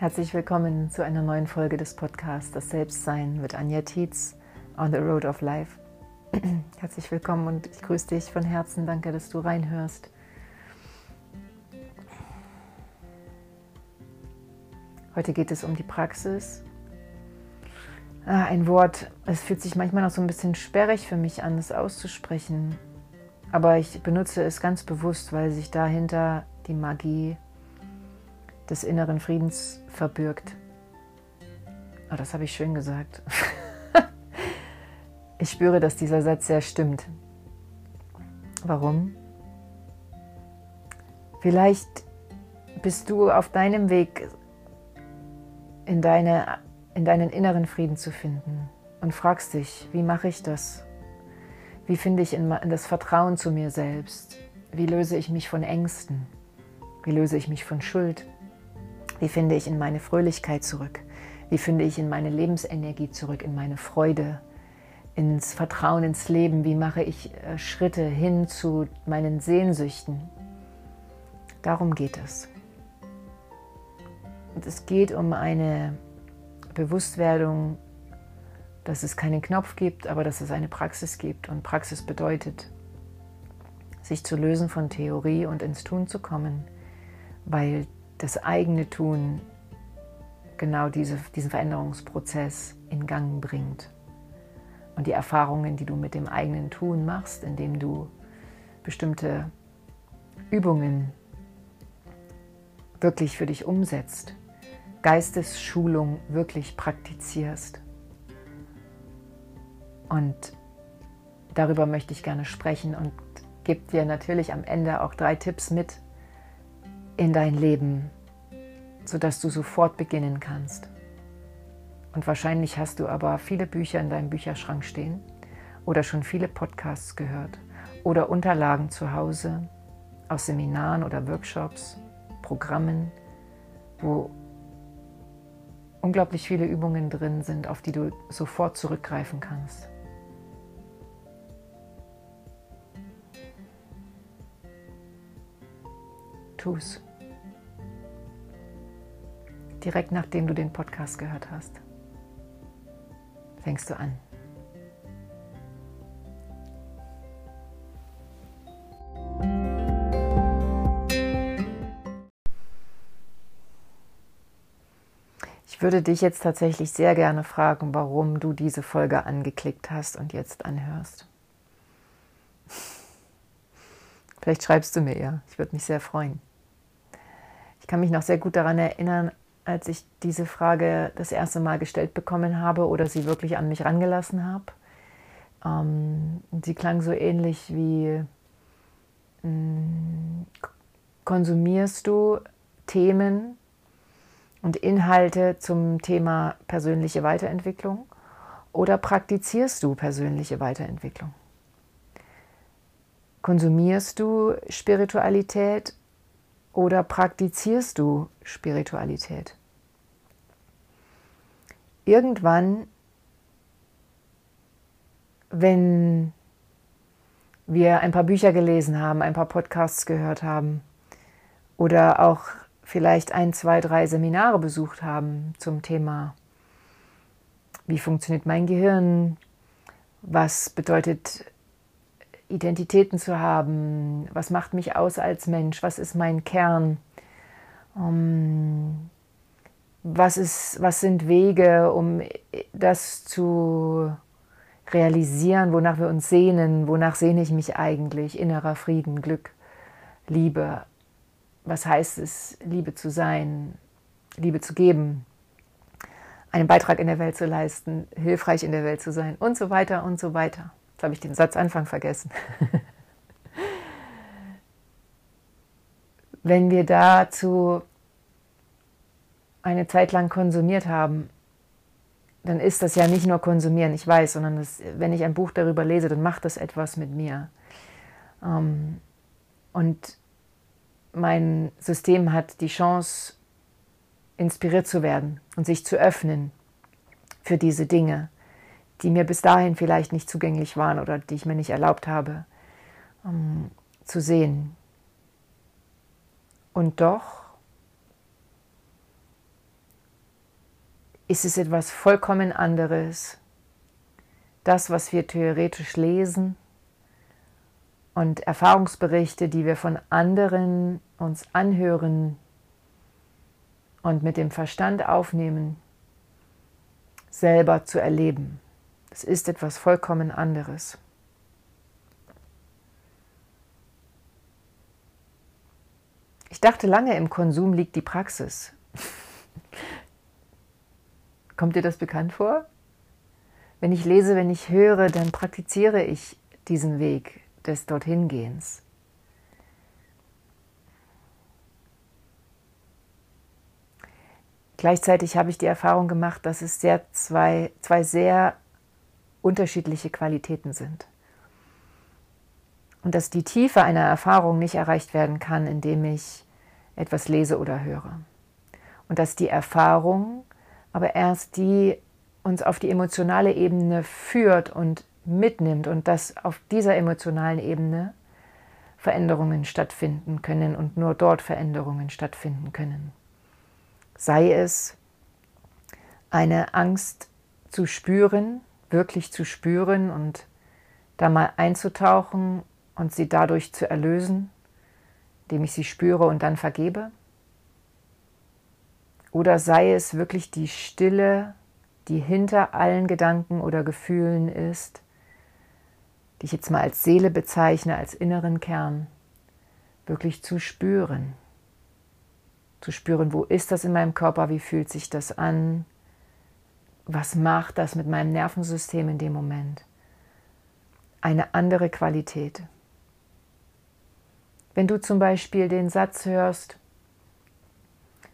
Herzlich willkommen zu einer neuen Folge des Podcasts Das Selbstsein mit Anja Tietz on the Road of Life. Herzlich willkommen und ich grüße dich von Herzen. Danke, dass du reinhörst. Heute geht es um die Praxis. Ah, ein Wort, es fühlt sich manchmal noch so ein bisschen sperrig für mich an, es auszusprechen. Aber ich benutze es ganz bewusst, weil sich dahinter die Magie des inneren Friedens verbirgt. Oh, das habe ich schön gesagt. ich spüre, dass dieser Satz sehr stimmt. Warum? Vielleicht bist du auf deinem Weg in, deine, in deinen inneren Frieden zu finden und fragst dich, wie mache ich das? Wie finde ich in, in das Vertrauen zu mir selbst? Wie löse ich mich von Ängsten? Wie löse ich mich von Schuld? Wie finde ich in meine Fröhlichkeit zurück? Wie finde ich in meine Lebensenergie zurück, in meine Freude, ins Vertrauen ins Leben? Wie mache ich äh, Schritte hin zu meinen Sehnsüchten? Darum geht es. Und es geht um eine Bewusstwerdung, dass es keinen Knopf gibt, aber dass es eine Praxis gibt. Und Praxis bedeutet, sich zu lösen von Theorie und ins Tun zu kommen, weil das eigene Tun genau diese, diesen Veränderungsprozess in Gang bringt. Und die Erfahrungen, die du mit dem eigenen Tun machst, indem du bestimmte Übungen wirklich für dich umsetzt, Geistesschulung wirklich praktizierst. Und darüber möchte ich gerne sprechen und gebe dir natürlich am Ende auch drei Tipps mit, in dein Leben, sodass du sofort beginnen kannst. Und wahrscheinlich hast du aber viele Bücher in deinem Bücherschrank stehen oder schon viele Podcasts gehört oder Unterlagen zu Hause aus Seminaren oder Workshops, Programmen, wo unglaublich viele Übungen drin sind, auf die du sofort zurückgreifen kannst. Tu's direkt nachdem du den Podcast gehört hast. Fängst du an. Ich würde dich jetzt tatsächlich sehr gerne fragen, warum du diese Folge angeklickt hast und jetzt anhörst. Vielleicht schreibst du mir ja, ich würde mich sehr freuen. Ich kann mich noch sehr gut daran erinnern, als ich diese Frage das erste Mal gestellt bekommen habe oder sie wirklich an mich rangelassen habe. Ähm, sie klang so ähnlich wie, mm, konsumierst du Themen und Inhalte zum Thema persönliche Weiterentwicklung oder praktizierst du persönliche Weiterentwicklung? Konsumierst du Spiritualität oder praktizierst du Spiritualität? Irgendwann, wenn wir ein paar Bücher gelesen haben, ein paar Podcasts gehört haben oder auch vielleicht ein, zwei, drei Seminare besucht haben zum Thema, wie funktioniert mein Gehirn, was bedeutet Identitäten zu haben. Was macht mich aus als Mensch? Was ist mein Kern? Um, was, ist, was sind Wege, um das zu realisieren, wonach wir uns sehnen? Wonach sehne ich mich eigentlich? Innerer Frieden, Glück, Liebe. Was heißt es, Liebe zu sein, Liebe zu geben, einen Beitrag in der Welt zu leisten, hilfreich in der Welt zu sein und so weiter und so weiter. Jetzt habe ich den Satzanfang vergessen. Wenn wir dazu eine Zeit lang konsumiert haben, dann ist das ja nicht nur konsumieren, ich weiß, sondern das, wenn ich ein Buch darüber lese, dann macht das etwas mit mir. Ähm, und mein System hat die Chance, inspiriert zu werden und sich zu öffnen für diese Dinge die mir bis dahin vielleicht nicht zugänglich waren oder die ich mir nicht erlaubt habe ähm, zu sehen. Und doch ist es etwas vollkommen anderes. Das, was wir theoretisch lesen und Erfahrungsberichte, die wir von anderen uns anhören und mit dem Verstand aufnehmen, selber zu erleben. Es ist etwas vollkommen anderes. Ich dachte lange, im Konsum liegt die Praxis. Kommt dir das bekannt vor? Wenn ich lese, wenn ich höre, dann praktiziere ich diesen Weg des Dorthingehens. Gleichzeitig habe ich die Erfahrung gemacht, dass es sehr zwei, zwei sehr unterschiedliche Qualitäten sind. Und dass die Tiefe einer Erfahrung nicht erreicht werden kann, indem ich etwas lese oder höre. Und dass die Erfahrung aber erst die uns auf die emotionale Ebene führt und mitnimmt und dass auf dieser emotionalen Ebene Veränderungen stattfinden können und nur dort Veränderungen stattfinden können. Sei es eine Angst zu spüren, wirklich zu spüren und da mal einzutauchen und sie dadurch zu erlösen, indem ich sie spüre und dann vergebe. Oder sei es wirklich die Stille, die hinter allen Gedanken oder Gefühlen ist, die ich jetzt mal als Seele bezeichne, als inneren Kern, wirklich zu spüren. Zu spüren, wo ist das in meinem Körper, wie fühlt sich das an, was macht das mit meinem Nervensystem in dem Moment. Eine andere Qualität. Wenn du zum Beispiel den Satz hörst,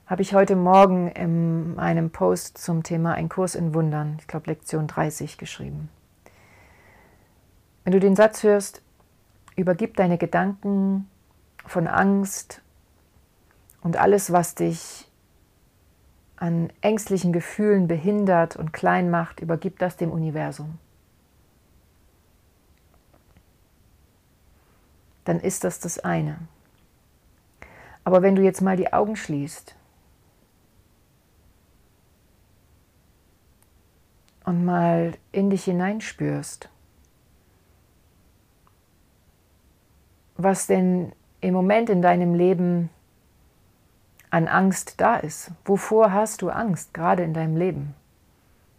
habe ich heute Morgen in einem Post zum Thema Ein Kurs in Wundern, ich glaube Lektion 30, geschrieben. Wenn du den Satz hörst, übergib deine Gedanken von Angst und alles, was dich an ängstlichen Gefühlen behindert und klein macht, übergib das dem Universum. Dann ist das das eine. Aber wenn du jetzt mal die Augen schließt und mal in dich hineinspürst, was denn im Moment in deinem Leben an Angst da ist. Wovor hast du Angst, gerade in deinem Leben?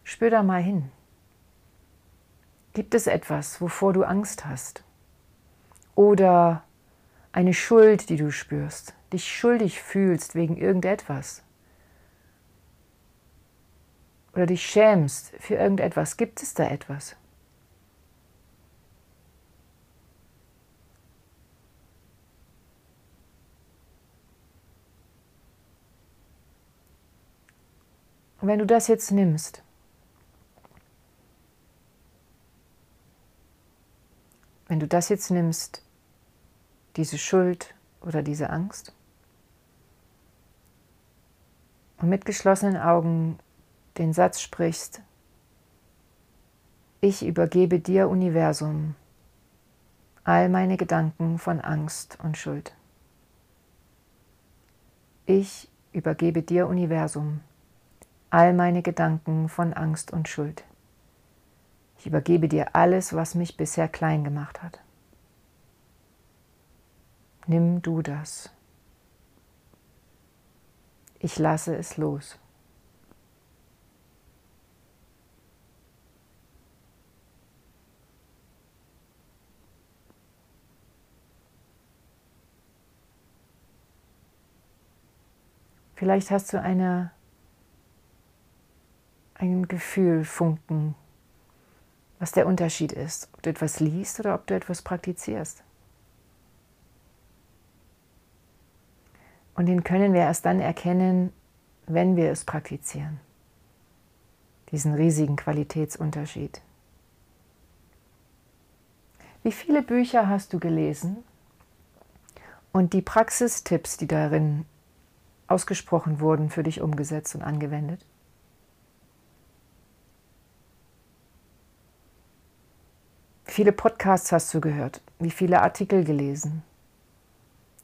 Spür da mal hin. Gibt es etwas, wovor du Angst hast? Oder eine Schuld, die du spürst, dich schuldig fühlst wegen irgendetwas? Oder dich schämst für irgendetwas, gibt es da etwas? Und wenn du das jetzt nimmst, wenn du das jetzt nimmst, diese Schuld oder diese Angst, und mit geschlossenen Augen den Satz sprichst, ich übergebe dir Universum all meine Gedanken von Angst und Schuld. Ich übergebe dir Universum all meine Gedanken von Angst und Schuld. Ich übergebe dir alles, was mich bisher klein gemacht hat. Nimm du das. Ich lasse es los. Vielleicht hast du eine, ein Gefühl, Funken, was der Unterschied ist, ob du etwas liest oder ob du etwas praktizierst. Und den können wir erst dann erkennen, wenn wir es praktizieren. Diesen riesigen Qualitätsunterschied. Wie viele Bücher hast du gelesen und die Praxistipps, die darin ausgesprochen wurden, für dich umgesetzt und angewendet? Wie viele Podcasts hast du gehört? Wie viele Artikel gelesen?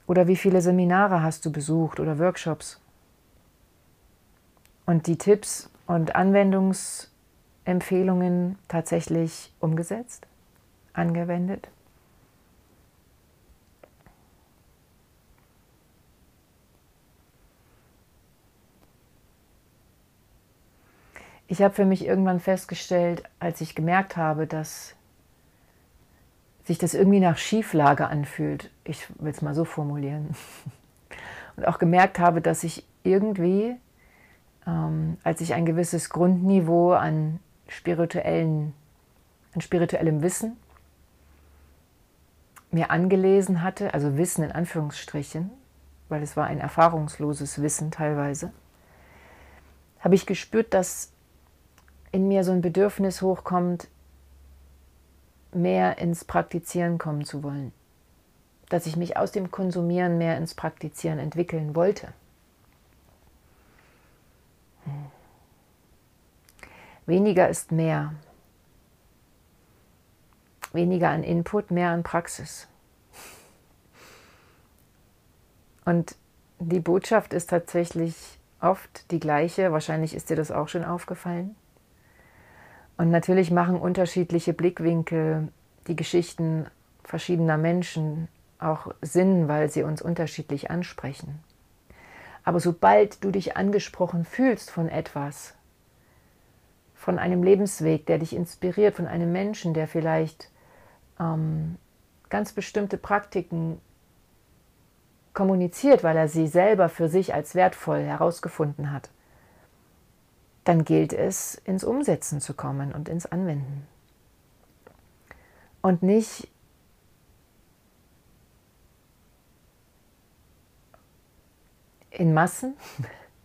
Oder wie viele Seminare hast du besucht oder Workshops? Und die Tipps und Anwendungsempfehlungen tatsächlich umgesetzt, angewendet. Ich habe für mich irgendwann festgestellt, als ich gemerkt habe, dass sich das irgendwie nach Schieflage anfühlt, ich will es mal so formulieren, und auch gemerkt habe, dass ich irgendwie, ähm, als ich ein gewisses Grundniveau an, spirituellen, an spirituellem Wissen mir angelesen hatte, also Wissen in Anführungsstrichen, weil es war ein erfahrungsloses Wissen teilweise, habe ich gespürt, dass in mir so ein Bedürfnis hochkommt, mehr ins Praktizieren kommen zu wollen. Dass ich mich aus dem Konsumieren mehr ins Praktizieren entwickeln wollte. Hm. Weniger ist mehr. Weniger an Input, mehr an Praxis. Und die Botschaft ist tatsächlich oft die gleiche. Wahrscheinlich ist dir das auch schon aufgefallen. Und natürlich machen unterschiedliche Blickwinkel die Geschichten verschiedener Menschen auch Sinn, weil sie uns unterschiedlich ansprechen. Aber sobald du dich angesprochen fühlst von etwas, von einem Lebensweg, der dich inspiriert, von einem Menschen, der vielleicht ähm, ganz bestimmte Praktiken kommuniziert, weil er sie selber für sich als wertvoll herausgefunden hat, dann gilt es, ins Umsetzen zu kommen und ins Anwenden. Und nicht in Massen,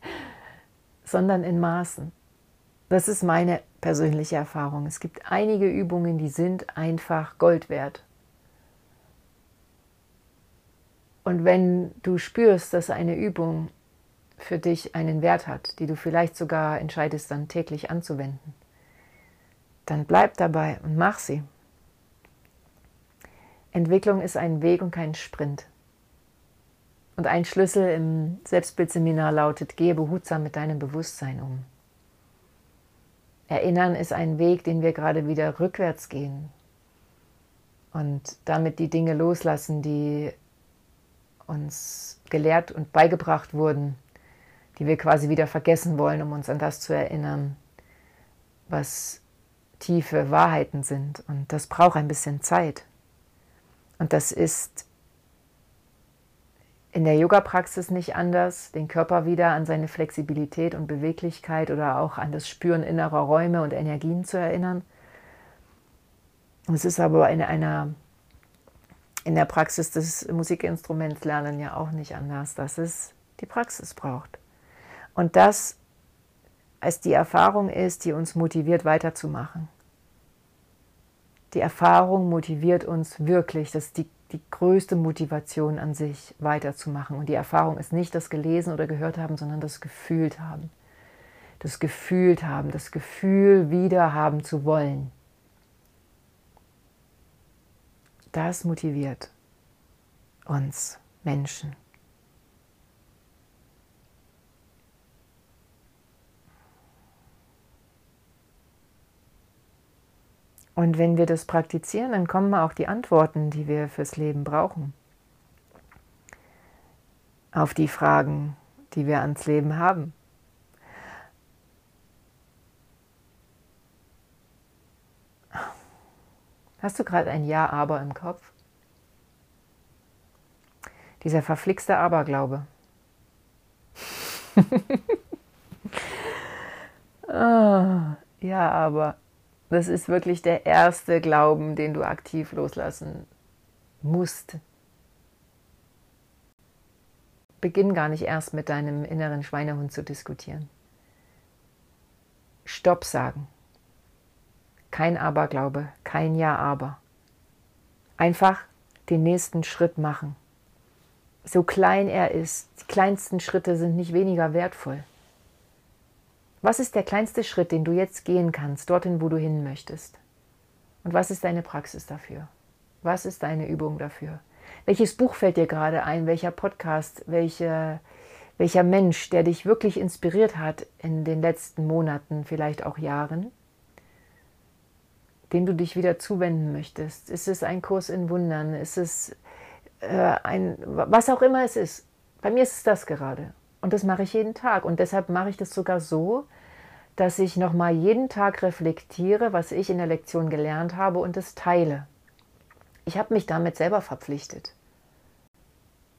sondern in Maßen. Das ist meine persönliche Erfahrung. Es gibt einige Übungen, die sind einfach Gold wert. Und wenn du spürst, dass eine Übung für dich einen Wert hat, die du vielleicht sogar entscheidest dann täglich anzuwenden, dann bleib dabei und mach sie. Entwicklung ist ein Weg und kein Sprint. Und ein Schlüssel im Selbstbildseminar lautet, gehe behutsam mit deinem Bewusstsein um. Erinnern ist ein Weg, den wir gerade wieder rückwärts gehen und damit die Dinge loslassen, die uns gelehrt und beigebracht wurden, die wir quasi wieder vergessen wollen, um uns an das zu erinnern, was tiefe Wahrheiten sind. Und das braucht ein bisschen Zeit. Und das ist in der Yoga-Praxis nicht anders, den Körper wieder an seine Flexibilität und Beweglichkeit oder auch an das Spüren innerer Räume und Energien zu erinnern. Es ist aber in einer in der Praxis des Musikinstruments lernen ja auch nicht anders, dass es die Praxis braucht. Und das als die Erfahrung ist, die uns motiviert weiterzumachen. Die Erfahrung motiviert uns wirklich, das ist die, die größte Motivation an sich, weiterzumachen. Und die Erfahrung ist nicht das Gelesen oder gehört haben, sondern das Gefühlt haben. Das Gefühlt haben, das Gefühl wieder haben zu wollen. Das motiviert uns Menschen. Und wenn wir das praktizieren, dann kommen auch die Antworten, die wir fürs Leben brauchen. Auf die Fragen, die wir ans Leben haben. Hast du gerade ein Ja-Aber im Kopf? Dieser verflixte Aberglaube. oh, ja, aber das ist wirklich der erste Glauben, den du aktiv loslassen musst. Beginn gar nicht erst mit deinem inneren Schweinehund zu diskutieren. Stopp sagen. Kein Aberglaube, kein Ja-Aber. Einfach den nächsten Schritt machen. So klein er ist, die kleinsten Schritte sind nicht weniger wertvoll. Was ist der kleinste Schritt, den du jetzt gehen kannst, dorthin, wo du hin möchtest? Und was ist deine Praxis dafür? Was ist deine Übung dafür? Welches Buch fällt dir gerade ein? Welcher Podcast? Welche, welcher Mensch, der dich wirklich inspiriert hat in den letzten Monaten, vielleicht auch Jahren, dem du dich wieder zuwenden möchtest. Ist es ein Kurs in Wundern? Ist es äh, ein, was auch immer es ist. Bei mir ist es das gerade. Und das mache ich jeden Tag. Und deshalb mache ich das sogar so, dass ich nochmal jeden Tag reflektiere, was ich in der Lektion gelernt habe und es teile. Ich habe mich damit selber verpflichtet.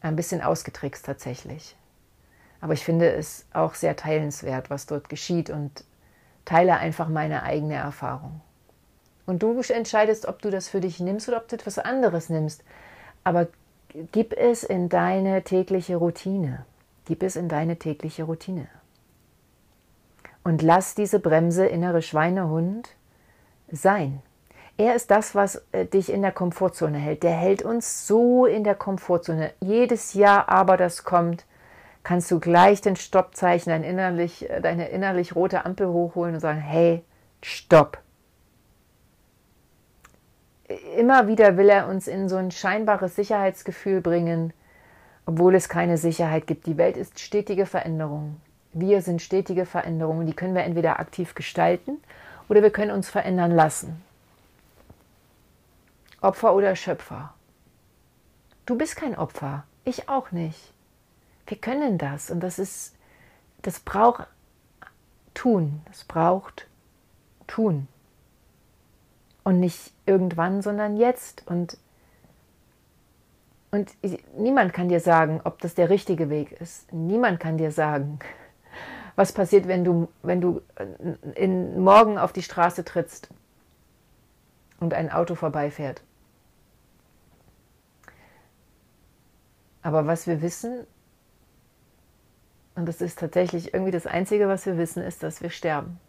Ein bisschen ausgetrickst tatsächlich. Aber ich finde es auch sehr teilenswert, was dort geschieht und teile einfach meine eigene Erfahrung. Und du entscheidest, ob du das für dich nimmst oder ob du etwas anderes nimmst. Aber gib es in deine tägliche Routine. Gib es in deine tägliche Routine und lass diese Bremse innere Schweinehund sein. Er ist das, was äh, dich in der Komfortzone hält. Der hält uns so in der Komfortzone. Jedes Jahr aber, das kommt, kannst du gleich den Stoppzeichen, dein innerlich, äh, deine innerlich rote Ampel hochholen und sagen, hey, stopp. Immer wieder will er uns in so ein scheinbares Sicherheitsgefühl bringen, obwohl es keine Sicherheit gibt. Die Welt ist stetige Veränderung. Wir sind stetige Veränderungen, die können wir entweder aktiv gestalten oder wir können uns verändern lassen. Opfer oder Schöpfer. Du bist kein Opfer, ich auch nicht. Wir können das und das ist, das braucht tun, das braucht tun. Und nicht irgendwann, sondern jetzt. Und, und niemand kann dir sagen, ob das der richtige Weg ist. Niemand kann dir sagen, was passiert, wenn du, wenn du äh, in, morgen auf die Straße trittst und ein Auto vorbeifährt. Aber was wir wissen, und das ist tatsächlich irgendwie das Einzige, was wir wissen, ist, dass wir sterben.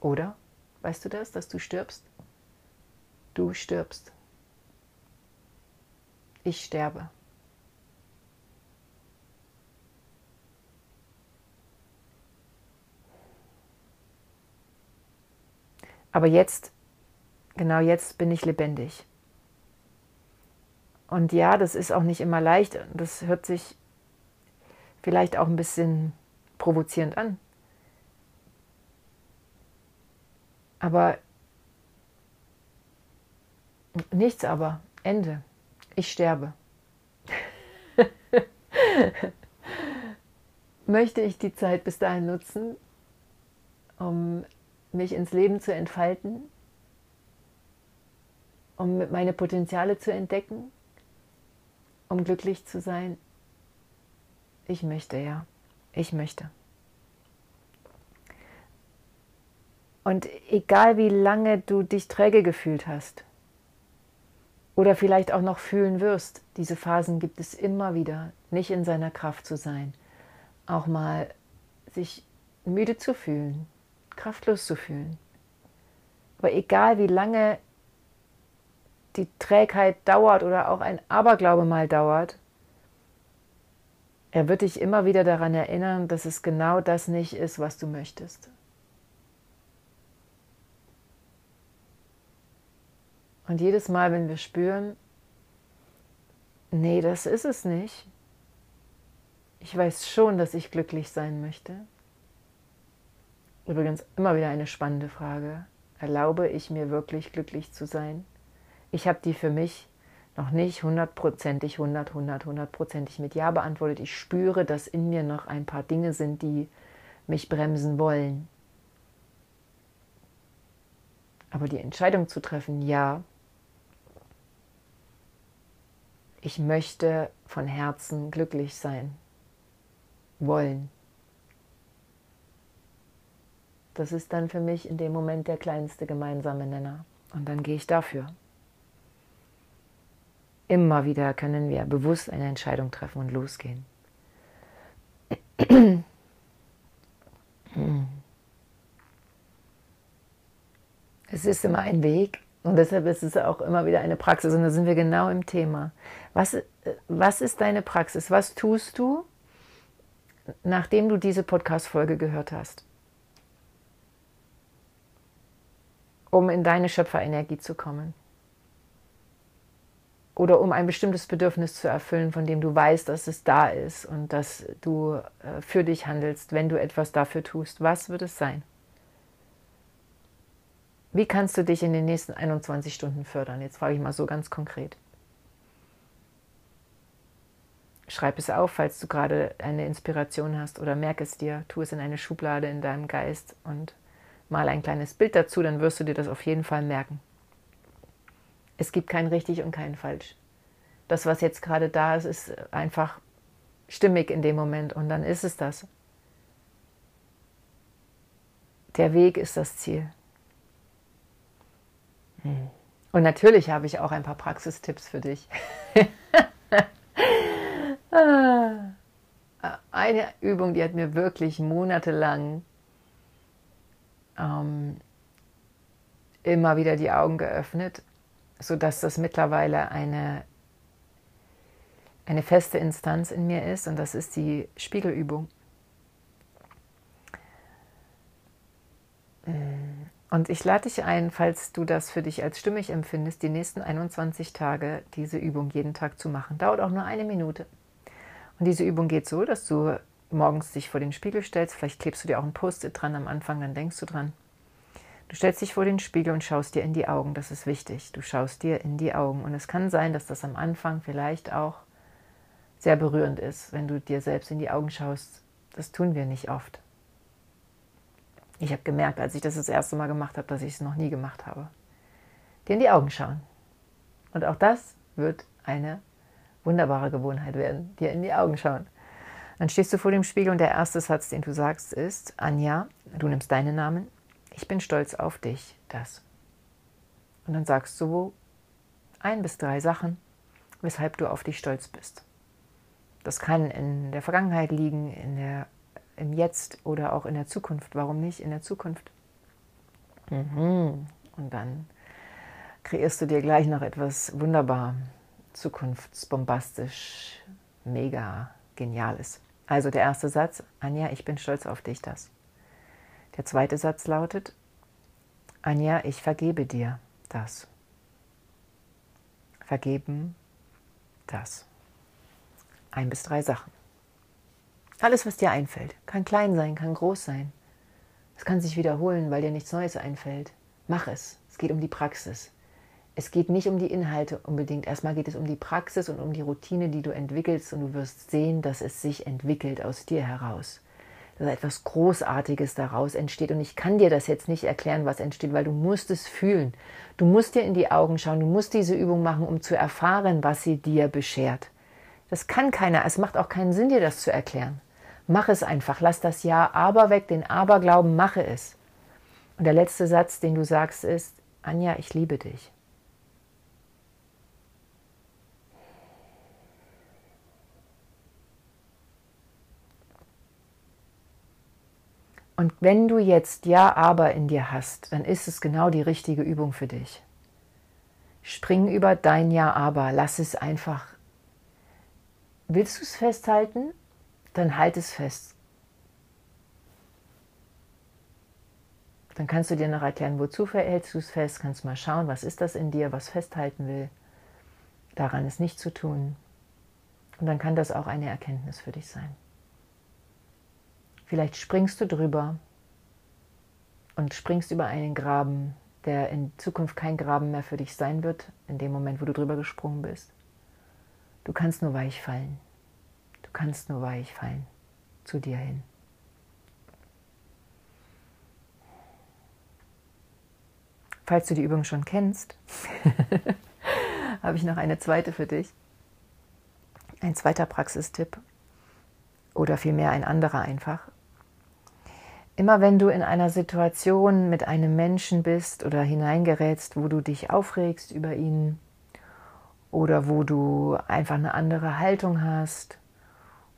Oder? Weißt du das, dass du stirbst? Du stirbst. Ich sterbe. Aber jetzt, genau jetzt bin ich lebendig. Und ja, das ist auch nicht immer leicht. Das hört sich vielleicht auch ein bisschen provozierend an. Aber nichts aber. Ende. Ich sterbe. Möchte ich die Zeit bis dahin nutzen, um mich ins Leben zu entfalten, um meine Potenziale zu entdecken, um glücklich zu sein? Ich möchte, ja. Ich möchte. Und egal wie lange du dich träge gefühlt hast oder vielleicht auch noch fühlen wirst, diese Phasen gibt es immer wieder, nicht in seiner Kraft zu sein, auch mal sich müde zu fühlen, kraftlos zu fühlen. Aber egal wie lange die Trägheit dauert oder auch ein Aberglaube mal dauert, er wird dich immer wieder daran erinnern, dass es genau das nicht ist, was du möchtest. Und jedes Mal, wenn wir spüren, nee, das ist es nicht, ich weiß schon, dass ich glücklich sein möchte, Übrigens immer wieder eine spannende Frage. Erlaube ich mir wirklich glücklich zu sein? Ich habe die für mich noch nicht hundertprozentig, hundert, hundert, hundertprozentig mit Ja beantwortet. Ich spüre, dass in mir noch ein paar Dinge sind, die mich bremsen wollen. Aber die Entscheidung zu treffen, ja, ich möchte von Herzen glücklich sein, wollen. Das ist dann für mich in dem Moment der kleinste gemeinsame Nenner. Und dann gehe ich dafür. Immer wieder können wir bewusst eine Entscheidung treffen und losgehen. Es ist immer ein Weg und deshalb ist es auch immer wieder eine Praxis und da sind wir genau im Thema. Was, was ist deine Praxis? Was tust du, nachdem du diese Podcast-Folge gehört hast? um in deine Schöpferenergie zu kommen. oder um ein bestimmtes Bedürfnis zu erfüllen, von dem du weißt, dass es da ist und dass du äh, für dich handelst, wenn du etwas dafür tust. Was wird es sein? Wie kannst du dich in den nächsten 21 Stunden fördern? Jetzt frage ich mal so ganz konkret. Schreib es auf, falls du gerade eine Inspiration hast oder merk es dir, tu es in eine Schublade in deinem Geist und mal ein kleines Bild dazu, dann wirst du dir das auf jeden Fall merken. Es gibt kein richtig und kein falsch. Das, was jetzt gerade da ist, ist einfach stimmig in dem Moment und dann ist es das. Der Weg ist das Ziel. Hm. Und natürlich habe ich auch ein paar Praxistipps für dich. Ah. Eine Übung, die hat mir wirklich monatelang ähm, immer wieder die Augen geöffnet sodass das mittlerweile eine, eine feste Instanz in mir ist und das ist die Spiegelübung. Und ich lade dich ein, falls du das für dich als stimmig empfindest, die nächsten 21 Tage diese Übung jeden Tag zu machen. Dauert auch nur eine Minute. Und diese Übung geht so, dass du morgens dich vor den Spiegel stellst. Vielleicht klebst du dir auch ein Post-it dran am Anfang, dann denkst du dran. Du stellst dich vor den Spiegel und schaust dir in die Augen. Das ist wichtig. Du schaust dir in die Augen. Und es kann sein, dass das am Anfang vielleicht auch sehr berührend ist, wenn du dir selbst in die Augen schaust. Das tun wir nicht oft. Ich habe gemerkt, als ich das das erste Mal gemacht habe, dass ich es noch nie gemacht habe. Dir in die Augen schauen. Und auch das wird eine wunderbare Gewohnheit werden. Dir in die Augen schauen. Dann stehst du vor dem Spiegel und der erste Satz, den du sagst, ist, Anja, du nimmst deinen Namen, ich bin stolz auf dich, das. Und dann sagst du ein bis drei Sachen, weshalb du auf dich stolz bist. Das kann in der Vergangenheit liegen, in der, im Jetzt oder auch in der Zukunft. Warum nicht in der Zukunft? Mhm. Und dann kreierst du dir gleich noch etwas wunderbar, zukunftsbombastisch, mega geniales. Also der erste Satz, Anja, ich bin stolz auf dich, das. Der zweite Satz lautet, Anja, ich vergebe dir das. Vergeben das. Ein bis drei Sachen. Alles, was dir einfällt. Kann klein sein, kann groß sein. Es kann sich wiederholen, weil dir nichts Neues einfällt. Mach es. Es geht um die Praxis. Es geht nicht um die Inhalte unbedingt. Erstmal geht es um die Praxis und um die Routine, die du entwickelst und du wirst sehen, dass es sich entwickelt aus dir heraus dass etwas Großartiges daraus entsteht. Und ich kann dir das jetzt nicht erklären, was entsteht, weil du musst es fühlen. Du musst dir in die Augen schauen, du musst diese Übung machen, um zu erfahren, was sie dir beschert. Das kann keiner, es macht auch keinen Sinn, dir das zu erklären. Mach es einfach, lass das Ja, aber weg, den Aberglauben, mache es. Und der letzte Satz, den du sagst, ist, Anja, ich liebe dich. Und wenn du jetzt Ja, aber in dir hast, dann ist es genau die richtige Übung für dich. Spring über dein Ja, aber, lass es einfach. Willst du es festhalten? Dann halt es fest. Dann kannst du dir noch erklären, wozu verhältst du es fest, kannst mal schauen, was ist das in dir, was festhalten will. Daran ist nicht zu tun. Und dann kann das auch eine Erkenntnis für dich sein. Vielleicht springst du drüber und springst über einen Graben, der in Zukunft kein Graben mehr für dich sein wird, in dem Moment, wo du drüber gesprungen bist. Du kannst nur weich fallen. Kannst nur weich fallen zu dir hin. Falls du die Übung schon kennst, habe ich noch eine zweite für dich. Ein zweiter Praxistipp oder vielmehr ein anderer einfach. Immer wenn du in einer Situation mit einem Menschen bist oder hineingerätst, wo du dich aufregst über ihn oder wo du einfach eine andere Haltung hast,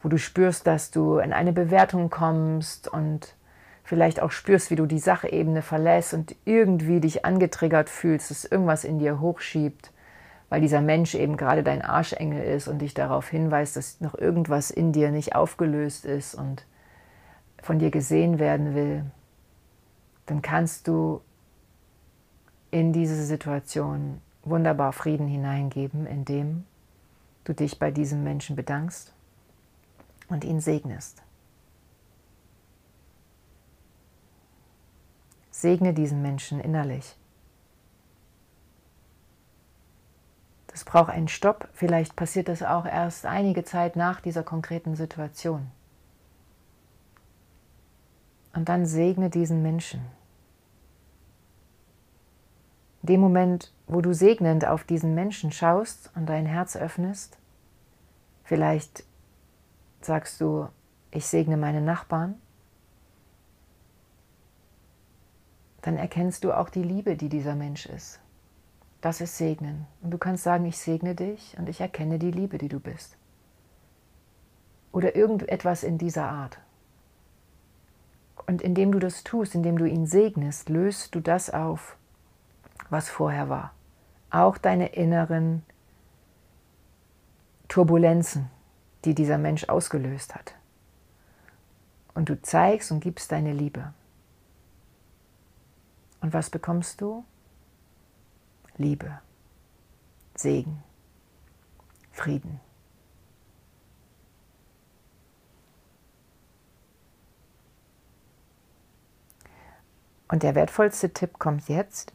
wo du spürst, dass du in eine Bewertung kommst und vielleicht auch spürst, wie du die Sachebene verlässt und irgendwie dich angetriggert fühlst, dass irgendwas in dir hochschiebt, weil dieser Mensch eben gerade dein Arschengel ist und dich darauf hinweist, dass noch irgendwas in dir nicht aufgelöst ist und von dir gesehen werden will, dann kannst du in diese Situation wunderbar Frieden hineingeben, indem du dich bei diesem Menschen bedankst und ihn segnest. Segne diesen Menschen innerlich. Das braucht einen Stopp. Vielleicht passiert das auch erst einige Zeit nach dieser konkreten Situation. Und dann segne diesen Menschen. In dem Moment, wo du segnend auf diesen Menschen schaust und dein Herz öffnest, vielleicht sagst du, ich segne meine Nachbarn, dann erkennst du auch die Liebe, die dieser Mensch ist. Das ist Segnen. Und du kannst sagen, ich segne dich und ich erkenne die Liebe, die du bist. Oder irgendetwas in dieser Art. Und indem du das tust, indem du ihn segnest, löst du das auf, was vorher war. Auch deine inneren Turbulenzen, die dieser Mensch ausgelöst hat. Und du zeigst und gibst deine Liebe. Und was bekommst du? Liebe, Segen, Frieden. Und der wertvollste Tipp kommt jetzt.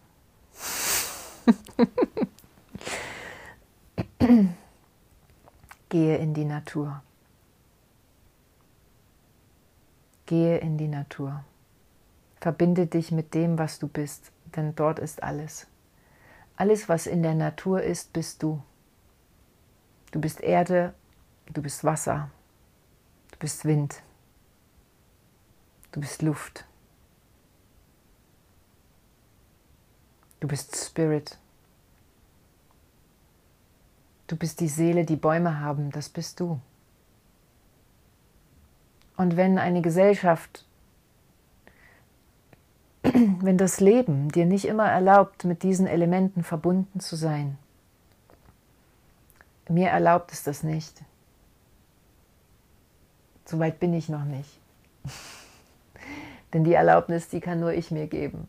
Gehe in die Natur. Gehe in die Natur. Verbinde dich mit dem, was du bist, denn dort ist alles. Alles, was in der Natur ist, bist du. Du bist Erde, du bist Wasser, du bist Wind, du bist Luft. Du bist Spirit. Du bist die Seele, die Bäume haben, das bist du. Und wenn eine Gesellschaft, wenn das Leben dir nicht immer erlaubt, mit diesen Elementen verbunden zu sein, mir erlaubt es das nicht. Soweit bin ich noch nicht. Denn die Erlaubnis, die kann nur ich mir geben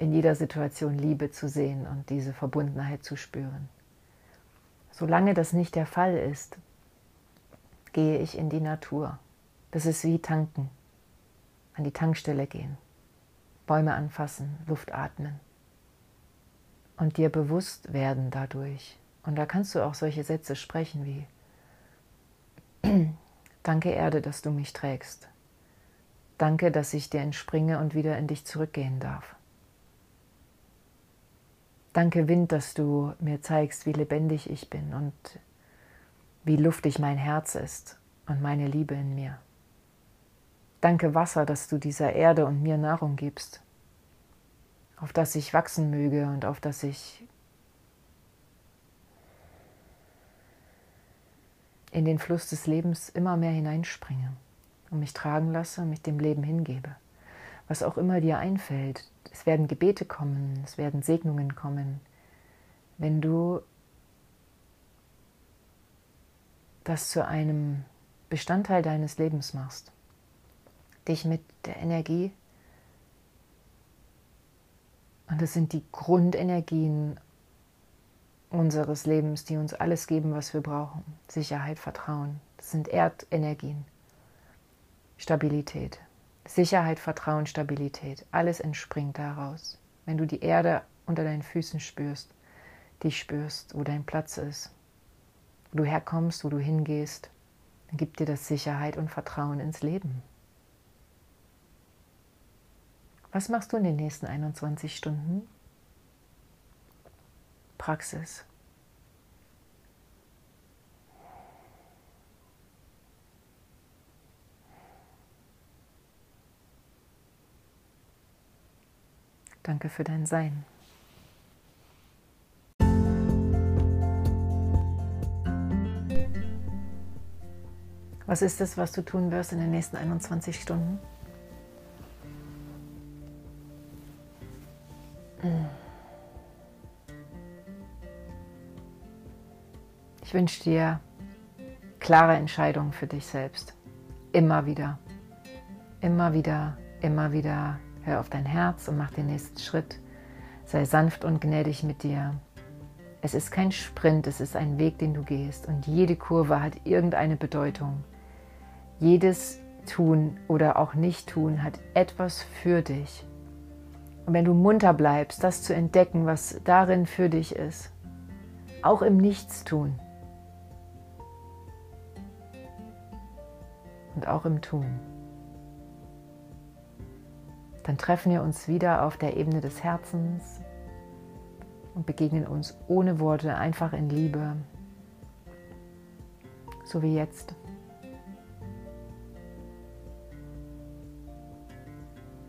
in jeder Situation Liebe zu sehen und diese Verbundenheit zu spüren. Solange das nicht der Fall ist, gehe ich in die Natur. Das ist wie tanken, an die Tankstelle gehen, Bäume anfassen, Luft atmen und dir bewusst werden dadurch. Und da kannst du auch solche Sätze sprechen wie Danke Erde, dass du mich trägst. Danke, dass ich dir entspringe und wieder in dich zurückgehen darf. Danke Wind, dass du mir zeigst, wie lebendig ich bin und wie luftig mein Herz ist und meine Liebe in mir. Danke Wasser, dass du dieser Erde und mir Nahrung gibst, auf das ich wachsen möge und auf das ich in den Fluss des Lebens immer mehr hineinspringe und mich tragen lasse und mich dem Leben hingebe. Was auch immer dir einfällt, es werden Gebete kommen, es werden Segnungen kommen. Wenn du das zu einem Bestandteil deines Lebens machst, dich mit der Energie, und das sind die Grundenergien unseres Lebens, die uns alles geben, was wir brauchen. Sicherheit, Vertrauen. Das sind Erdenergien. Stabilität. Sicherheit, Vertrauen, Stabilität, alles entspringt daraus. Wenn du die Erde unter deinen Füßen spürst, dich spürst, wo dein Platz ist, wo du herkommst, wo du hingehst, dann gibt dir das Sicherheit und Vertrauen ins Leben. Was machst du in den nächsten 21 Stunden? Praxis. Danke für dein Sein. Was ist es, was du tun wirst in den nächsten 21 Stunden? Ich wünsche dir klare Entscheidungen für dich selbst. Immer wieder. Immer wieder, immer wieder Hör auf dein Herz und mach den nächsten Schritt. Sei sanft und gnädig mit dir. Es ist kein Sprint, es ist ein Weg, den du gehst. Und jede Kurve hat irgendeine Bedeutung. Jedes Tun oder auch Nicht-Tun hat etwas für dich. Und wenn du munter bleibst, das zu entdecken, was darin für dich ist, auch im Nichtstun und auch im Tun, dann treffen wir uns wieder auf der Ebene des Herzens und begegnen uns ohne Worte, einfach in Liebe, so wie jetzt.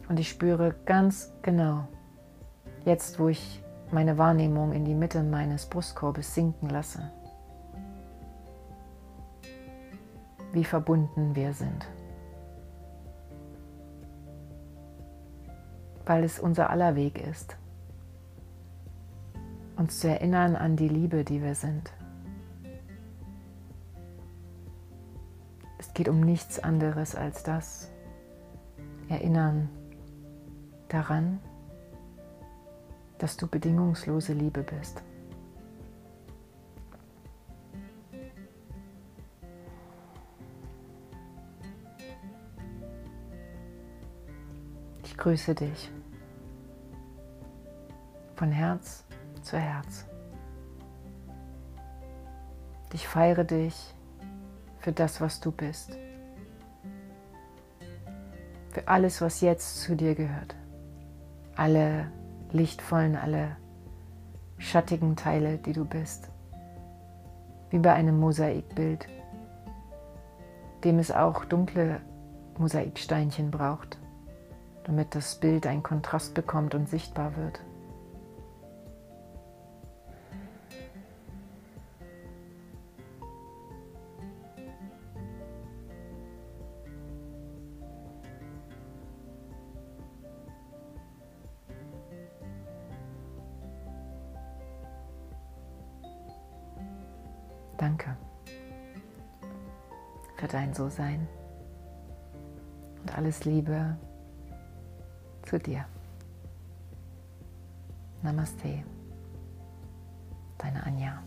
Und ich spüre ganz genau, jetzt wo ich meine Wahrnehmung in die Mitte meines Brustkorbes sinken lasse, wie verbunden wir sind. Weil es unser aller Weg ist, uns zu erinnern an die Liebe, die wir sind. Es geht um nichts anderes als das. Erinnern daran, dass du bedingungslose Liebe bist. Ich grüße dich von Herz zu Herz. Ich feiere dich für das, was du bist. Für alles, was jetzt zu dir gehört. Alle lichtvollen, alle schattigen Teile, die du bist. Wie bei einem Mosaikbild, dem es auch dunkle Mosaiksteinchen braucht, damit das Bild einen Kontrast bekommt und sichtbar wird. Alles Liebe zu dir. Namaste, deine Anja.